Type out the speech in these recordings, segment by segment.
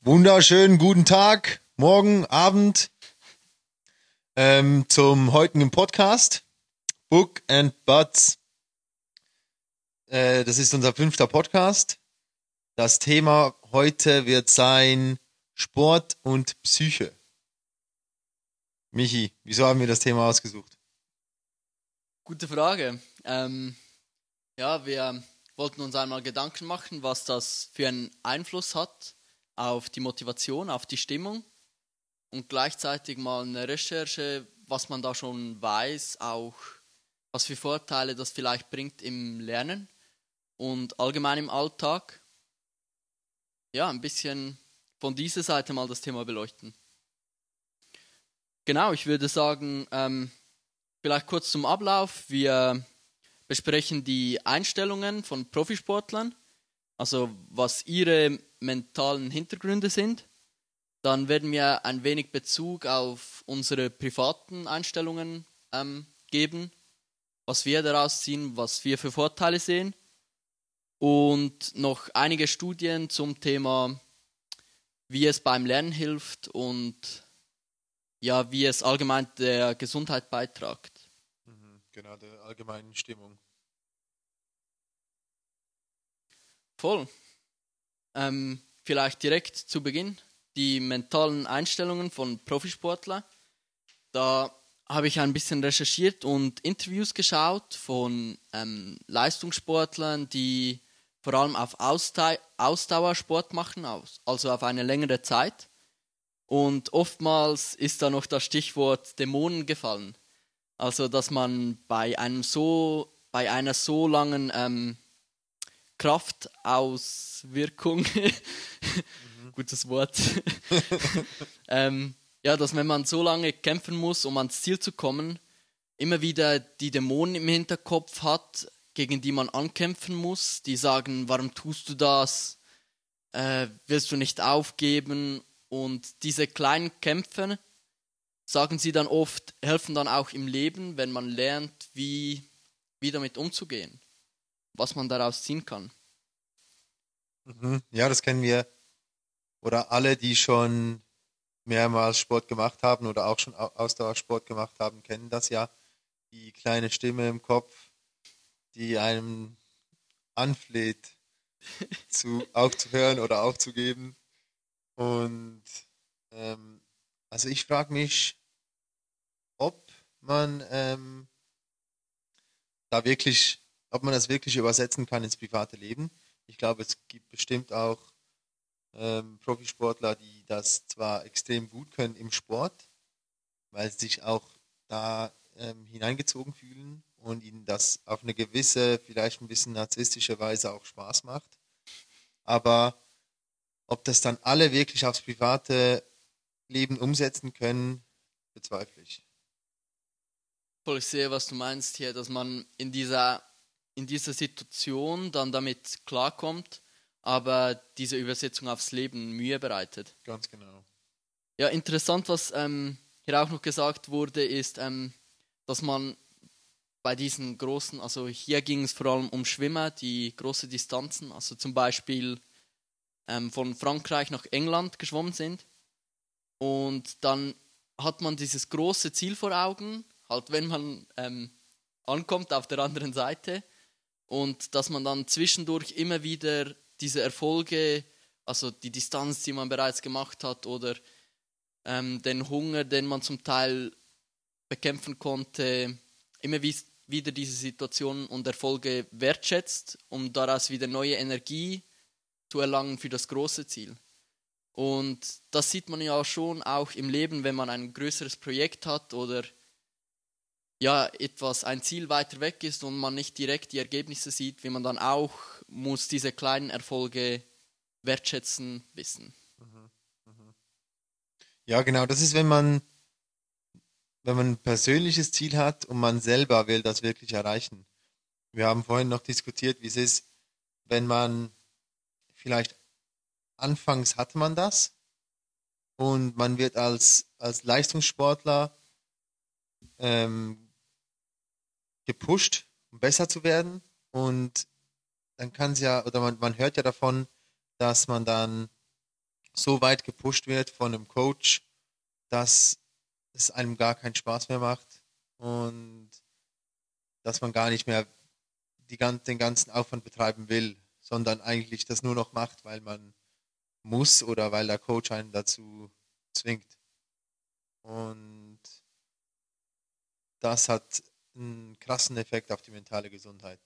Wunderschönen guten Tag, morgen, Abend ähm, zum heutigen Podcast Book and Buds. Äh, das ist unser fünfter Podcast. Das Thema heute wird sein Sport und Psyche. Michi, wieso haben wir das Thema ausgesucht? Gute Frage. Ähm, ja, wir wollten uns einmal Gedanken machen, was das für einen Einfluss hat auf die Motivation, auf die Stimmung und gleichzeitig mal eine Recherche, was man da schon weiß, auch was für Vorteile das vielleicht bringt im Lernen und allgemein im Alltag. Ja, ein bisschen von dieser Seite mal das Thema beleuchten. Genau, ich würde sagen, ähm, vielleicht kurz zum Ablauf. Wir besprechen die Einstellungen von Profisportlern, also was ihre mentalen Hintergründe sind. Dann werden wir ein wenig Bezug auf unsere privaten Einstellungen ähm, geben, was wir daraus ziehen, was wir für Vorteile sehen. Und noch einige Studien zum Thema, wie es beim Lernen hilft und ja, wie es allgemein der Gesundheit beiträgt. Genau, der allgemeinen Stimmung. Voll. Ähm, vielleicht direkt zu Beginn die mentalen Einstellungen von Profisportlern. Da habe ich ein bisschen recherchiert und Interviews geschaut von ähm, Leistungssportlern, die vor allem auf Ausdau Ausdauersport machen, also auf eine längere Zeit. Und oftmals ist da noch das Stichwort Dämonen gefallen. Also, dass man bei einem so, bei einer so langen ähm, Kraftauswirkung, mhm. gutes Wort, ähm, ja, dass wenn man so lange kämpfen muss, um ans Ziel zu kommen, immer wieder die Dämonen im Hinterkopf hat, gegen die man ankämpfen muss, die sagen, warum tust du das? Äh, willst du nicht aufgeben? Und diese kleinen Kämpfe, sagen sie dann oft, helfen dann auch im Leben, wenn man lernt, wie, wie damit umzugehen, was man daraus ziehen kann. Mhm. Ja, das kennen wir. Oder alle, die schon mehrmals Sport gemacht haben oder auch schon Ausdauersport gemacht haben, kennen das ja. Die kleine Stimme im Kopf, die einem anfleht, zu, aufzuhören oder aufzugeben. Und ähm, also ich frage mich, ob man ähm, da wirklich, ob man das wirklich übersetzen kann ins private Leben. Ich glaube, es gibt bestimmt auch ähm, Profisportler, die das zwar extrem gut können im Sport, weil sie sich auch da ähm, hineingezogen fühlen und ihnen das auf eine gewisse, vielleicht ein bisschen narzisstische Weise auch Spaß macht. Aber ob das dann alle wirklich aufs private Leben umsetzen können, bezweifle ich. Voll, ich sehe, was du meinst hier, dass man in dieser, in dieser Situation dann damit klarkommt, aber diese Übersetzung aufs Leben Mühe bereitet. Ganz genau. Ja, interessant, was ähm, hier auch noch gesagt wurde, ist, ähm, dass man bei diesen großen, also hier ging es vor allem um Schwimmer, die große Distanzen, also zum Beispiel ähm, von Frankreich nach England geschwommen sind. Und dann hat man dieses große Ziel vor Augen, halt wenn man ähm, ankommt auf der anderen Seite. Und dass man dann zwischendurch immer wieder diese Erfolge, also die Distanz, die man bereits gemacht hat, oder ähm, den Hunger, den man zum Teil bekämpfen konnte, immer wieder diese Situationen und Erfolge wertschätzt, um daraus wieder neue Energie zu erlangen für das große Ziel. Und das sieht man ja schon auch im Leben, wenn man ein größeres Projekt hat oder ja, etwas, ein Ziel weiter weg ist und man nicht direkt die Ergebnisse sieht, wie man dann auch muss diese kleinen Erfolge wertschätzen wissen. Mhm, mhm. Ja, genau, das ist, wenn man, wenn man ein persönliches Ziel hat und man selber will das wirklich erreichen. Wir haben vorhin noch diskutiert, wie es ist, wenn man vielleicht anfangs hatte man das. Und man wird als, als Leistungssportler ähm, gepusht, um besser zu werden. Und dann kann es ja, oder man, man hört ja davon, dass man dann so weit gepusht wird von einem Coach, dass es einem gar keinen Spaß mehr macht und dass man gar nicht mehr die, den ganzen Aufwand betreiben will, sondern eigentlich das nur noch macht, weil man muss oder weil der Coach einen dazu zwingt. Und das hat einen krassen Effekt auf die mentale Gesundheit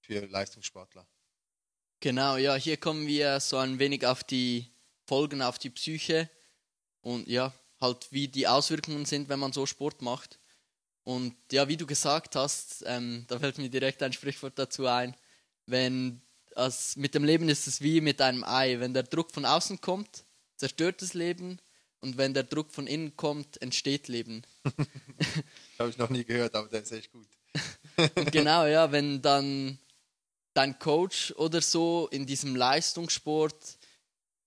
für Leistungssportler. Genau, ja, hier kommen wir so ein wenig auf die Folgen auf die Psyche und ja, halt wie die Auswirkungen sind, wenn man so Sport macht. Und ja, wie du gesagt hast, ähm, da fällt mir direkt ein Sprichwort dazu ein, wenn also mit dem Leben ist es wie mit einem Ei, wenn der Druck von außen kommt, zerstört das Leben und wenn der Druck von innen kommt, entsteht Leben. Habe ich noch nie gehört, aber der ist echt gut. genau, ja, wenn dann dein Coach oder so in diesem Leistungssport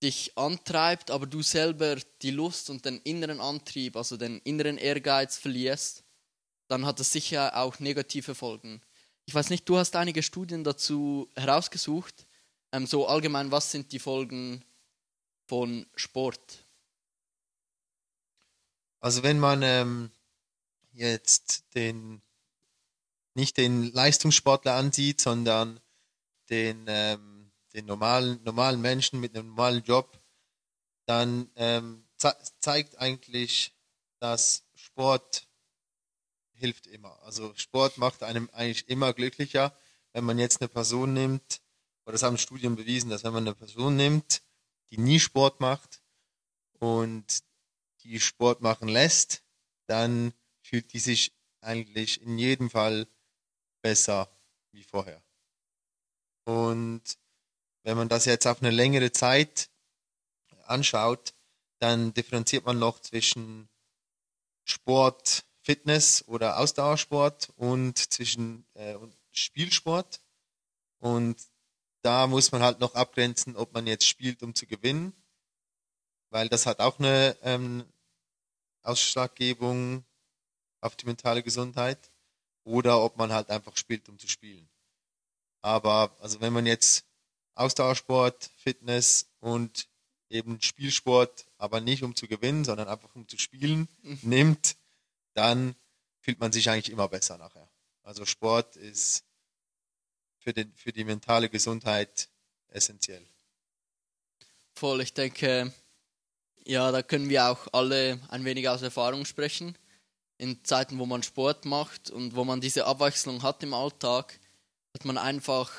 dich antreibt, aber du selber die Lust und den inneren Antrieb, also den inneren Ehrgeiz verlierst, dann hat das sicher auch negative Folgen. Ich weiß nicht, du hast einige Studien dazu herausgesucht. Ähm, so allgemein, was sind die Folgen von Sport? Also wenn man ähm, jetzt den nicht den Leistungssportler ansieht, sondern den, ähm, den normalen, normalen Menschen mit einem normalen Job, dann ähm, ze zeigt eigentlich, dass Sport hilft immer. Also Sport macht einem eigentlich immer glücklicher, wenn man jetzt eine Person nimmt, oder das haben Studien bewiesen, dass wenn man eine Person nimmt, die nie Sport macht und die Sport machen lässt, dann fühlt die sich eigentlich in jedem Fall besser wie vorher. Und wenn man das jetzt auf eine längere Zeit anschaut, dann differenziert man noch zwischen Sport, Fitness oder Ausdauersport und zwischen äh, Spielsport. Und da muss man halt noch abgrenzen, ob man jetzt spielt, um zu gewinnen, weil das hat auch eine ähm, Ausschlaggebung auf die mentale Gesundheit oder ob man halt einfach spielt, um zu spielen. Aber also wenn man jetzt Ausdauersport, Fitness und eben Spielsport, aber nicht um zu gewinnen, sondern einfach um zu spielen, mhm. nimmt, dann fühlt man sich eigentlich immer besser nachher. Also Sport ist für, den, für die mentale Gesundheit essentiell. Voll, ich denke, ja, da können wir auch alle ein wenig aus Erfahrung sprechen. In Zeiten, wo man Sport macht und wo man diese Abwechslung hat im Alltag, hat man einfach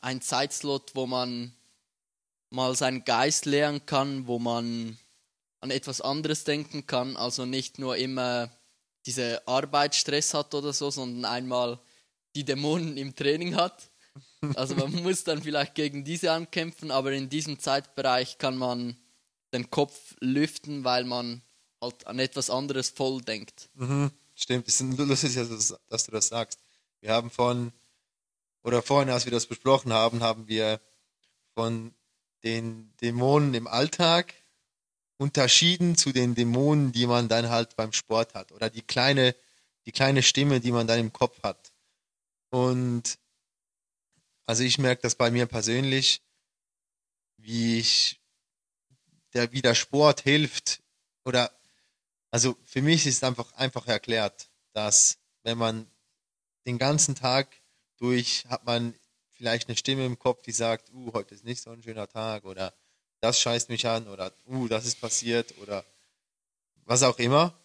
einen Zeitslot, wo man mal seinen Geist leeren kann, wo man an etwas anderes denken kann, also nicht nur immer diese Arbeitsstress hat oder so, sondern einmal die Dämonen im Training hat. Also man muss dann vielleicht gegen diese ankämpfen, aber in diesem Zeitbereich kann man den Kopf lüften, weil man halt an etwas anderes voll denkt. Mhm, stimmt, es ist lustig, dass du das sagst. Wir haben von, oder vorhin, als wir das besprochen haben, haben wir von den Dämonen im Alltag unterschieden zu den Dämonen, die man dann halt beim Sport hat. Oder die kleine, die kleine Stimme, die man dann im Kopf hat. Und also ich merke das bei mir persönlich, wie ich der wie der Sport hilft oder also für mich ist einfach einfach erklärt, dass wenn man den ganzen Tag durch hat man vielleicht eine Stimme im Kopf, die sagt, uh, heute ist nicht so ein schöner Tag oder das scheißt mich an oder uh, das ist passiert oder was auch immer.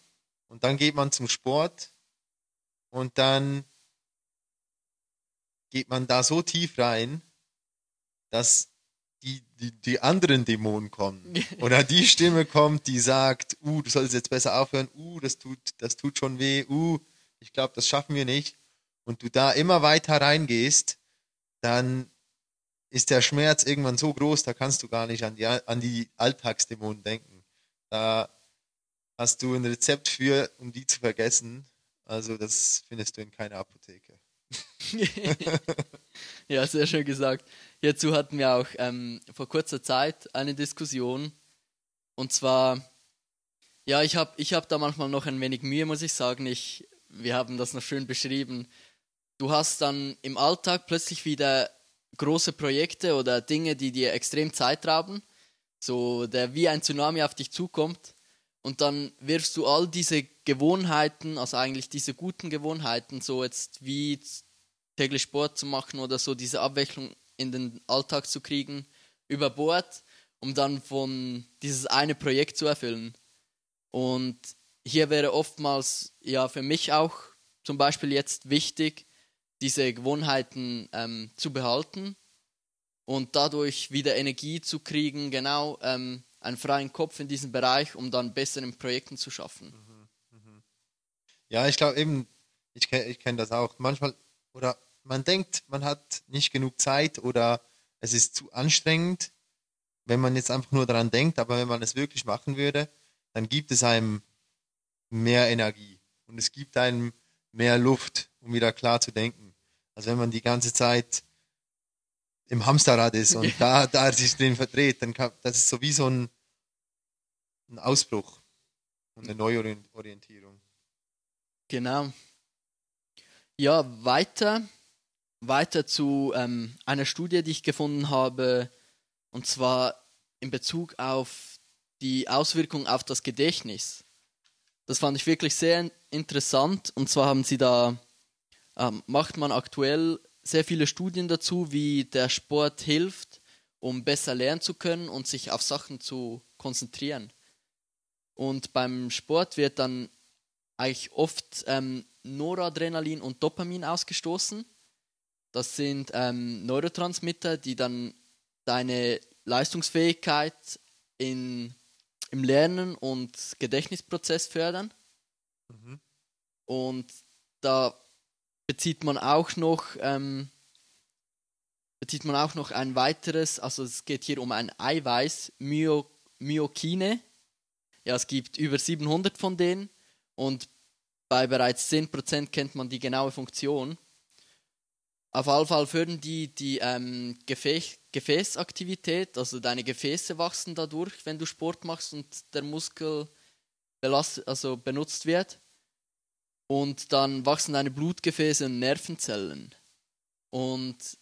Und dann geht man zum Sport und dann geht man da so tief rein, dass die, die, die anderen Dämonen kommen. Oder die Stimme kommt, die sagt, uh, du sollst jetzt besser aufhören, uh, das tut, das tut schon weh, uh, ich glaube, das schaffen wir nicht. Und du da immer weiter reingehst, dann ist der Schmerz irgendwann so groß, da kannst du gar nicht an die, an die Alltagsdämonen denken. Da hast du ein Rezept für, um die zu vergessen. Also das findest du in keiner Apotheke. ja, sehr schön gesagt. Hierzu hatten wir auch ähm, vor kurzer Zeit eine Diskussion. Und zwar, ja, ich habe ich hab da manchmal noch ein wenig Mühe, muss ich sagen. Ich, wir haben das noch schön beschrieben. du hast dann im Alltag plötzlich wieder große Projekte oder Dinge, die dir extrem Zeit rauben, so der wie ein Tsunami auf dich zukommt und dann wirfst du all diese Gewohnheiten, also eigentlich diese guten Gewohnheiten, so jetzt wie täglich Sport zu machen oder so diese Abwechslung in den Alltag zu kriegen, über Bord, um dann von dieses eine Projekt zu erfüllen. Und hier wäre oftmals ja für mich auch zum Beispiel jetzt wichtig, diese Gewohnheiten ähm, zu behalten und dadurch wieder Energie zu kriegen, genau ähm, einen freien Kopf in diesem Bereich, um dann bessere Projekten zu schaffen. Ja, ich glaube eben, ich kenne ich kenn das auch. Manchmal, oder man denkt, man hat nicht genug Zeit oder es ist zu anstrengend, wenn man jetzt einfach nur daran denkt, aber wenn man es wirklich machen würde, dann gibt es einem mehr Energie und es gibt einem mehr Luft, um wieder klar zu denken. Also wenn man die ganze Zeit im Hamsterrad ist und da, da sich drin verdreht, dann kann, das ist so wie so ein, ein Ausbruch und eine Neuorientierung. Genau. Ja, weiter, weiter zu ähm, einer Studie, die ich gefunden habe, und zwar in Bezug auf die Auswirkung auf das Gedächtnis. Das fand ich wirklich sehr interessant. Und zwar haben sie da, ähm, macht man aktuell sehr viele Studien dazu, wie der Sport hilft, um besser lernen zu können und sich auf Sachen zu konzentrieren. Und beim Sport wird dann eigentlich oft ähm, Noradrenalin und Dopamin ausgestoßen. Das sind ähm, Neurotransmitter, die dann deine Leistungsfähigkeit in, im Lernen und Gedächtnisprozess fördern. Mhm. Und da bezieht man auch noch ähm, bezieht man auch noch ein weiteres, also es geht hier um ein Eiweiß, Myo, Myokine. Ja, es gibt über 700 von denen und bei bereits 10% kennt man die genaue Funktion. Auf jeden Fall fördern die die ähm, Gefäß, Gefäßaktivität, also deine Gefäße wachsen dadurch, wenn du Sport machst und der Muskel belast, also benutzt wird. Und dann wachsen deine Blutgefäße und Nervenzellen. Und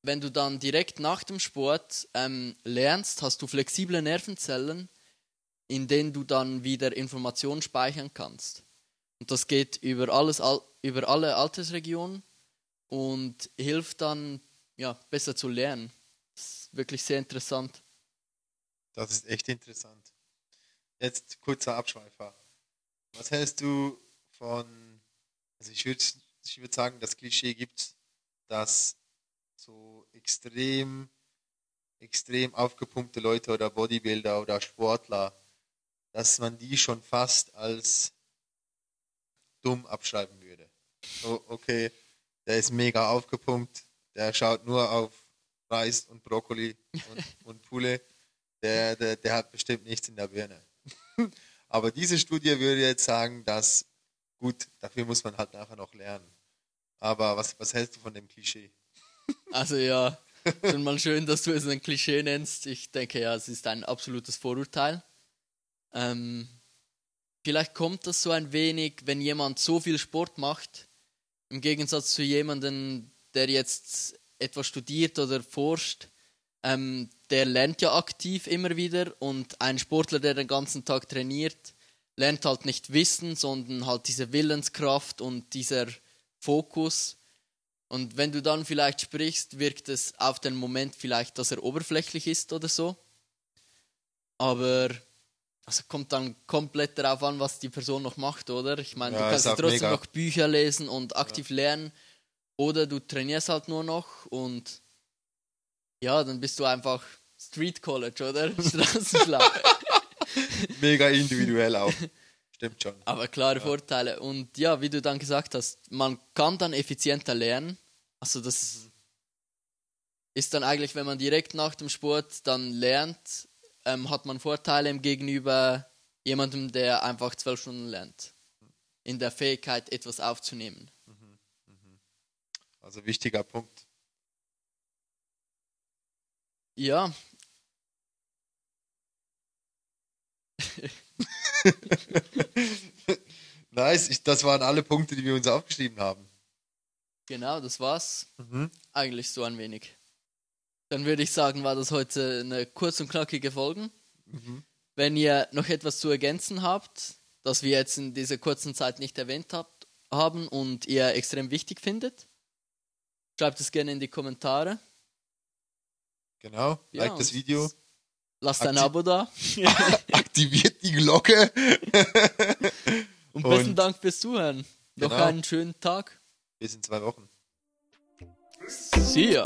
wenn du dann direkt nach dem Sport ähm, lernst, hast du flexible Nervenzellen, in denen du dann wieder Informationen speichern kannst. Und das geht über, alles, über alle Altersregionen und hilft dann, ja, besser zu lernen. Das ist wirklich sehr interessant. Das ist echt interessant. Jetzt kurzer Abschweifer. Was hältst du von, also ich würde ich würd sagen, das Klischee gibt, dass so extrem, extrem aufgepumpte Leute oder Bodybuilder oder Sportler, dass man die schon fast als dumm abschreiben würde. So, okay, der ist mega aufgepumpt, der schaut nur auf Reis und Brokkoli und, und Poulet, der, der, der hat bestimmt nichts in der Birne. Aber diese Studie würde jetzt sagen, dass, gut, dafür muss man halt nachher noch lernen. Aber was, was hältst du von dem Klischee? Also ja, schon mal schön, dass du es ein Klischee nennst. Ich denke ja, es ist ein absolutes Vorurteil. Ähm, vielleicht kommt das so ein wenig, wenn jemand so viel Sport macht, im Gegensatz zu jemandem, der jetzt etwas studiert oder forscht, ähm, der lernt ja aktiv immer wieder und ein Sportler, der den ganzen Tag trainiert, lernt halt nicht Wissen, sondern halt diese Willenskraft und dieser Fokus. Und wenn du dann vielleicht sprichst, wirkt es auf den Moment vielleicht, dass er oberflächlich ist oder so. Aber also kommt dann komplett darauf an, was die Person noch macht, oder? Ich meine, ja, du kannst trotzdem mega. noch Bücher lesen und aktiv ja. lernen. Oder du trainierst halt nur noch und ja, dann bist du einfach Street College, oder? Straßenschlau. mega individuell auch. Stimmt schon. Aber klare ja. Vorteile. Und ja, wie du dann gesagt hast, man kann dann effizienter lernen. Also das ist dann eigentlich, wenn man direkt nach dem Sport dann lernt, ähm, hat man Vorteile im Gegenüber jemandem, der einfach zwölf Stunden lernt. In der Fähigkeit, etwas aufzunehmen. Mhm, mhm. Also wichtiger Punkt. Ja. nice, ich, das waren alle Punkte, die wir uns aufgeschrieben haben. Genau, das war's. Mhm. Eigentlich so ein wenig. Dann würde ich sagen, war das heute eine kurz und knackige Folge. Mhm. Wenn ihr noch etwas zu ergänzen habt, das wir jetzt in dieser kurzen Zeit nicht erwähnt habt, haben und ihr extrem wichtig findet, schreibt es gerne in die Kommentare. Genau. Ja, like das Video. Lasst ein Aktiv- Abo da. Aktiviert die Glocke. Und besten Und- Dank fürs Zuhören. Noch Genau. einen schönen Tag. Bis in zwei Wochen. See ya.